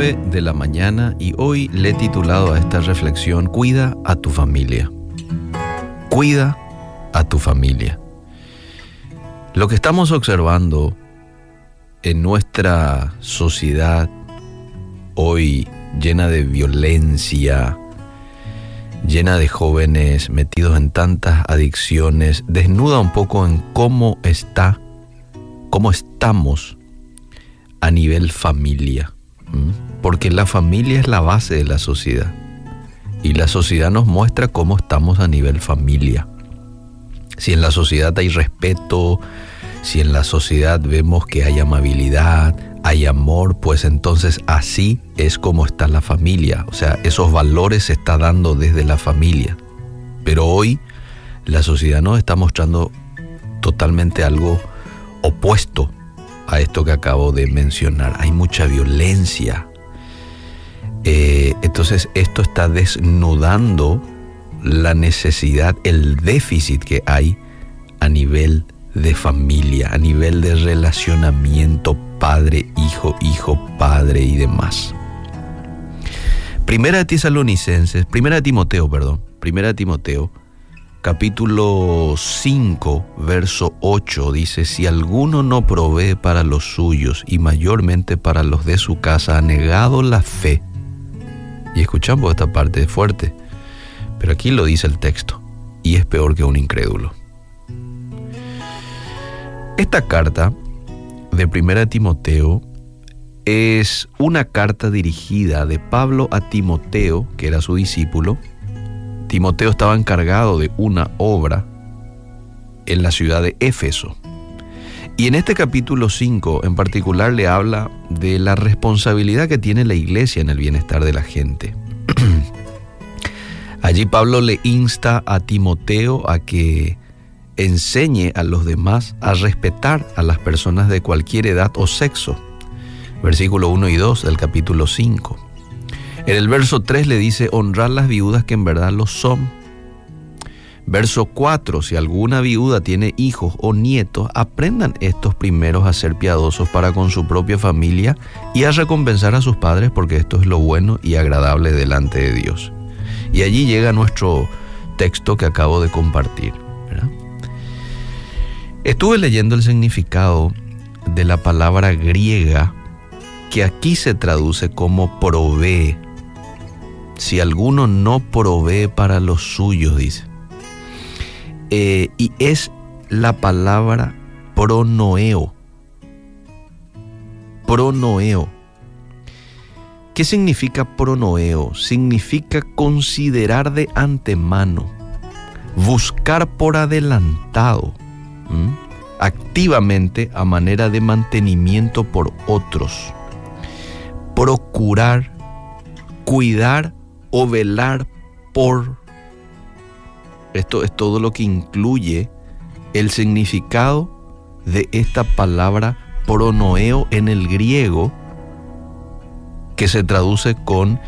9 de la mañana y hoy le he titulado a esta reflexión Cuida a tu familia. Cuida a tu familia. Lo que estamos observando en nuestra sociedad hoy llena de violencia, llena de jóvenes metidos en tantas adicciones, desnuda un poco en cómo está, cómo estamos a nivel familia. Porque la familia es la base de la sociedad. Y la sociedad nos muestra cómo estamos a nivel familia. Si en la sociedad hay respeto, si en la sociedad vemos que hay amabilidad, hay amor, pues entonces así es como está la familia. O sea, esos valores se está dando desde la familia. Pero hoy la sociedad nos está mostrando totalmente algo opuesto a esto que acabo de mencionar. Hay mucha violencia. Eh, entonces esto está desnudando la necesidad, el déficit que hay a nivel de familia, a nivel de relacionamiento padre, hijo, hijo, padre y demás. Primera de Tesalonicenses, primera de Timoteo, perdón, primera de Timoteo, capítulo 5, verso 8, dice, si alguno no provee para los suyos y mayormente para los de su casa, ha negado la fe. Y escuchamos esta parte fuerte, pero aquí lo dice el texto, y es peor que un incrédulo. Esta carta de Primera Timoteo es una carta dirigida de Pablo a Timoteo, que era su discípulo, Timoteo estaba encargado de una obra en la ciudad de Éfeso. Y en este capítulo 5 en particular le habla de la responsabilidad que tiene la iglesia en el bienestar de la gente. Allí Pablo le insta a Timoteo a que enseñe a los demás a respetar a las personas de cualquier edad o sexo. Versículo 1 y 2 del capítulo 5. En el verso 3 le dice honrar las viudas que en verdad lo son. Verso 4, si alguna viuda tiene hijos o nietos, aprendan estos primeros a ser piadosos para con su propia familia y a recompensar a sus padres porque esto es lo bueno y agradable delante de Dios. Y allí llega nuestro texto que acabo de compartir. Estuve leyendo el significado de la palabra griega que aquí se traduce como provee si alguno no provee para los suyos, dice. Eh, y es la palabra pronoeo. Pronoeo. ¿Qué significa pronoeo? Significa considerar de antemano, buscar por adelantado, activamente a manera de mantenimiento por otros, procurar, cuidar o velar por. Esto es todo lo que incluye el significado de esta palabra pronoeo en el griego, que se traduce con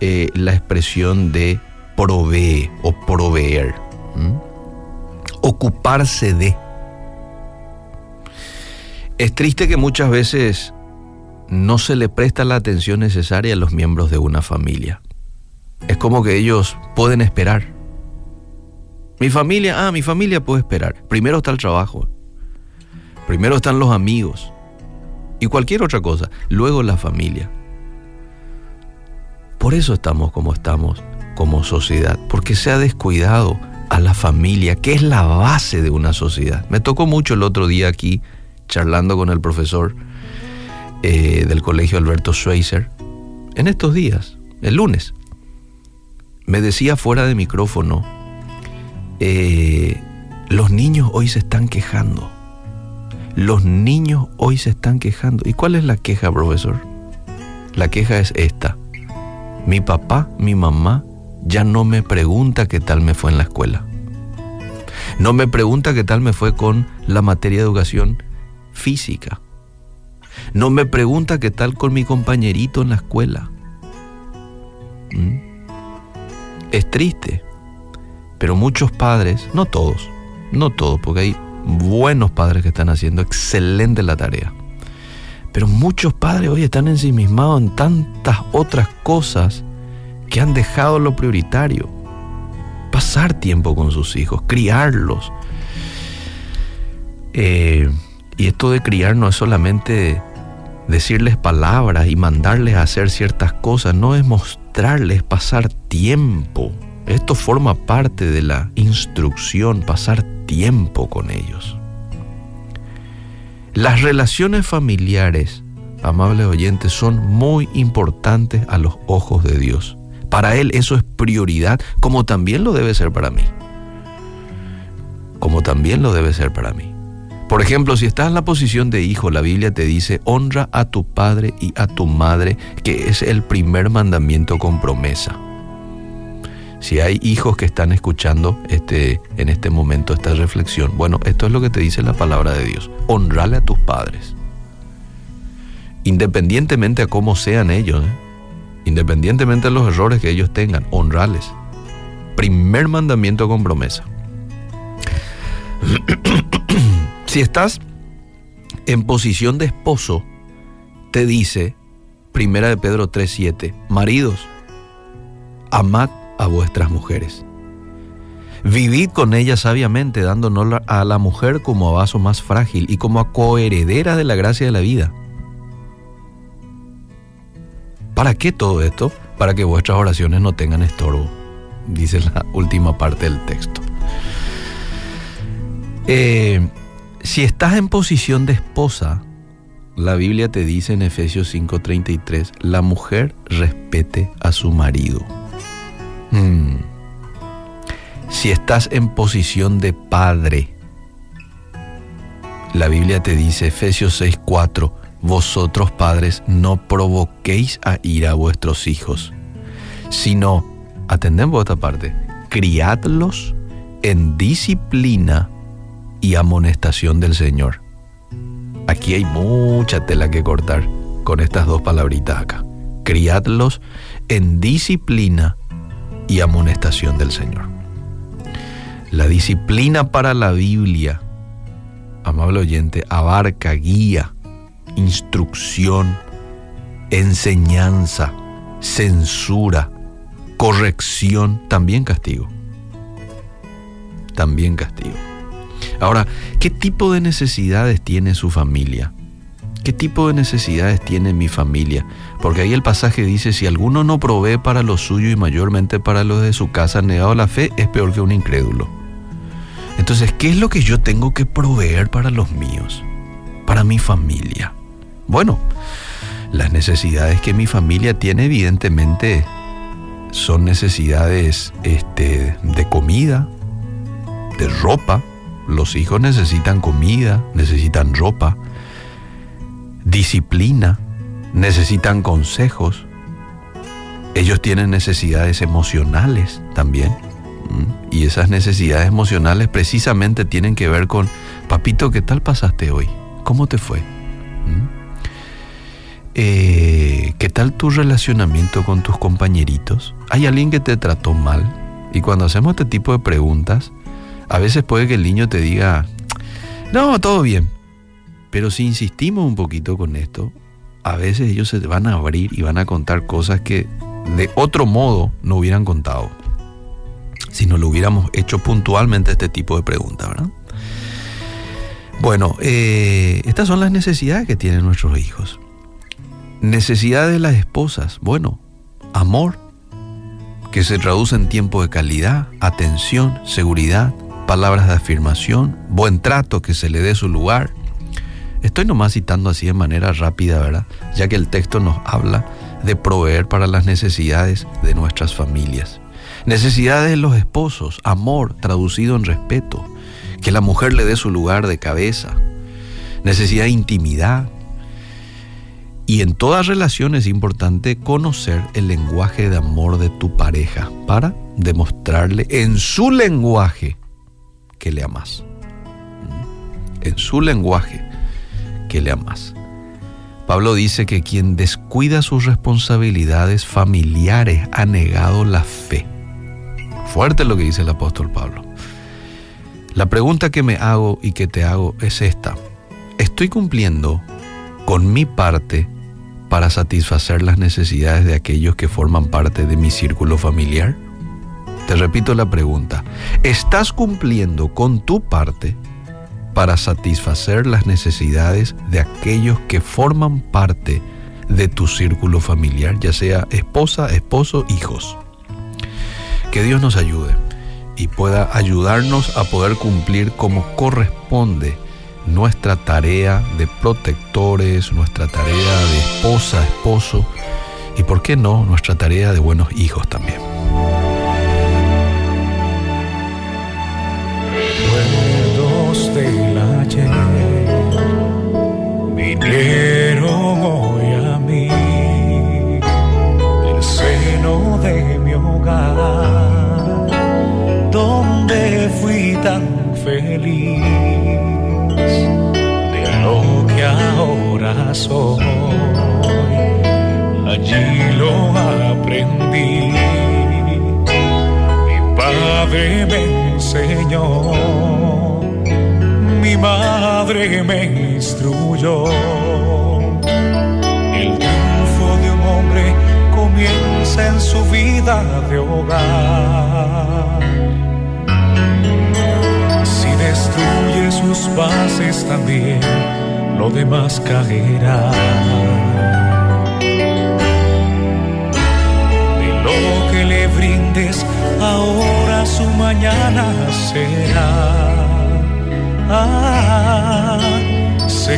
eh, la expresión de provee o proveer. Ocuparse de. Es triste que muchas veces no se le presta la atención necesaria a los miembros de una familia es como que ellos pueden esperar. Mi familia, ah, mi familia puede esperar. Primero está el trabajo. Primero están los amigos. Y cualquier otra cosa. Luego la familia. Por eso estamos como estamos como sociedad. Porque se ha descuidado a la familia, que es la base de una sociedad. Me tocó mucho el otro día aquí, charlando con el profesor eh, del colegio Alberto Schweitzer, en estos días, el lunes me decía fuera de micrófono, eh, los niños hoy se están quejando. Los niños hoy se están quejando. ¿Y cuál es la queja, profesor? La queja es esta. Mi papá, mi mamá ya no me pregunta qué tal me fue en la escuela. No me pregunta qué tal me fue con la materia de educación física. No me pregunta qué tal con mi compañerito en la escuela. ¿Mm? Es triste, pero muchos padres, no todos, no todos, porque hay buenos padres que están haciendo excelente la tarea. Pero muchos padres hoy están ensimismados en tantas otras cosas que han dejado lo prioritario. Pasar tiempo con sus hijos, criarlos. Eh, y esto de criar no es solamente decirles palabras y mandarles a hacer ciertas cosas, no es mostrarles, pasar tiempo. Esto forma parte de la instrucción, pasar tiempo con ellos. Las relaciones familiares, amables oyentes, son muy importantes a los ojos de Dios. Para Él eso es prioridad, como también lo debe ser para mí. Como también lo debe ser para mí. Por ejemplo, si estás en la posición de hijo, la Biblia te dice, honra a tu padre y a tu madre, que es el primer mandamiento con promesa. Si hay hijos que están escuchando este, en este momento esta reflexión, bueno, esto es lo que te dice la palabra de Dios. Honrale a tus padres. Independientemente a cómo sean ellos, ¿eh? independientemente de los errores que ellos tengan, honrales. Primer mandamiento con promesa. Si estás en posición de esposo, te dice, primera de Pedro 3:7, maridos, amad a vuestras mujeres. Vivid con ellas sabiamente, dándonos a la mujer como a vaso más frágil y como a coheredera de la gracia de la vida. ¿Para qué todo esto? Para que vuestras oraciones no tengan estorbo, dice la última parte del texto. Eh, si estás en posición de esposa, la Biblia te dice en Efesios 5:33, la mujer respete a su marido. Hmm. Si estás en posición de padre, la Biblia te dice, Efesios 6:4, vosotros padres no provoquéis a ir a vuestros hijos, sino, atendemos esta parte, criadlos en disciplina y amonestación del Señor. Aquí hay mucha tela que cortar con estas dos palabritas acá. Criadlos en disciplina y amonestación del Señor. La disciplina para la Biblia, amable oyente, abarca guía, instrucción, enseñanza, censura, corrección, también castigo. También castigo. Ahora, ¿qué tipo de necesidades tiene su familia? ¿Qué tipo de necesidades tiene mi familia? Porque ahí el pasaje dice, si alguno no provee para lo suyo y mayormente para los de su casa, negado la fe, es peor que un incrédulo. Entonces, ¿qué es lo que yo tengo que proveer para los míos? Para mi familia. Bueno, las necesidades que mi familia tiene evidentemente son necesidades este, de comida, de ropa, los hijos necesitan comida, necesitan ropa, disciplina, necesitan consejos. Ellos tienen necesidades emocionales también. Y esas necesidades emocionales precisamente tienen que ver con, papito, ¿qué tal pasaste hoy? ¿Cómo te fue? Eh, ¿Qué tal tu relacionamiento con tus compañeritos? ¿Hay alguien que te trató mal? Y cuando hacemos este tipo de preguntas, a veces puede que el niño te diga, no, todo bien. Pero si insistimos un poquito con esto, a veces ellos se van a abrir y van a contar cosas que de otro modo no hubieran contado. Si no lo hubiéramos hecho puntualmente este tipo de preguntas, ¿verdad? Bueno, eh, estas son las necesidades que tienen nuestros hijos. Necesidades de las esposas. Bueno, amor, que se traduce en tiempo de calidad, atención, seguridad, palabras de afirmación, buen trato que se le dé su lugar. Estoy nomás citando así de manera rápida, ¿verdad? Ya que el texto nos habla de proveer para las necesidades de nuestras familias. Necesidades de los esposos, amor traducido en respeto, que la mujer le dé su lugar de cabeza. Necesidad de intimidad. Y en toda relación es importante conocer el lenguaje de amor de tu pareja para demostrarle en su lenguaje que le amas. En su lenguaje que le amas. Pablo dice que quien descuida sus responsabilidades familiares ha negado la fe. Fuerte lo que dice el apóstol Pablo. La pregunta que me hago y que te hago es esta. ¿Estoy cumpliendo con mi parte para satisfacer las necesidades de aquellos que forman parte de mi círculo familiar? Te repito la pregunta, ¿estás cumpliendo con tu parte para satisfacer las necesidades de aquellos que forman parte de tu círculo familiar, ya sea esposa, esposo, hijos? Que Dios nos ayude y pueda ayudarnos a poder cumplir como corresponde nuestra tarea de protectores, nuestra tarea de esposa, esposo y, por qué no, nuestra tarea de buenos hijos también. Vinieron hoy a mí, el seno de mi hogar, donde fui tan feliz ahora soy. Allí lo aprendí. Mi padre me enseñó. Mi madre me instruyó. El triunfo de un hombre comienza en su vida de hogar. Si destruye sus bases también lo demás caerá. De lo que le brindes ahora su mañana será.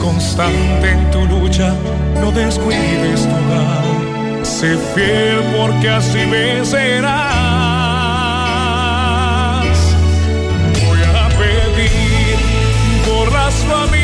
Constante en tu lucha, no descuides tu hogar. Sé fiel porque así vencerás. Voy a pedir por las familias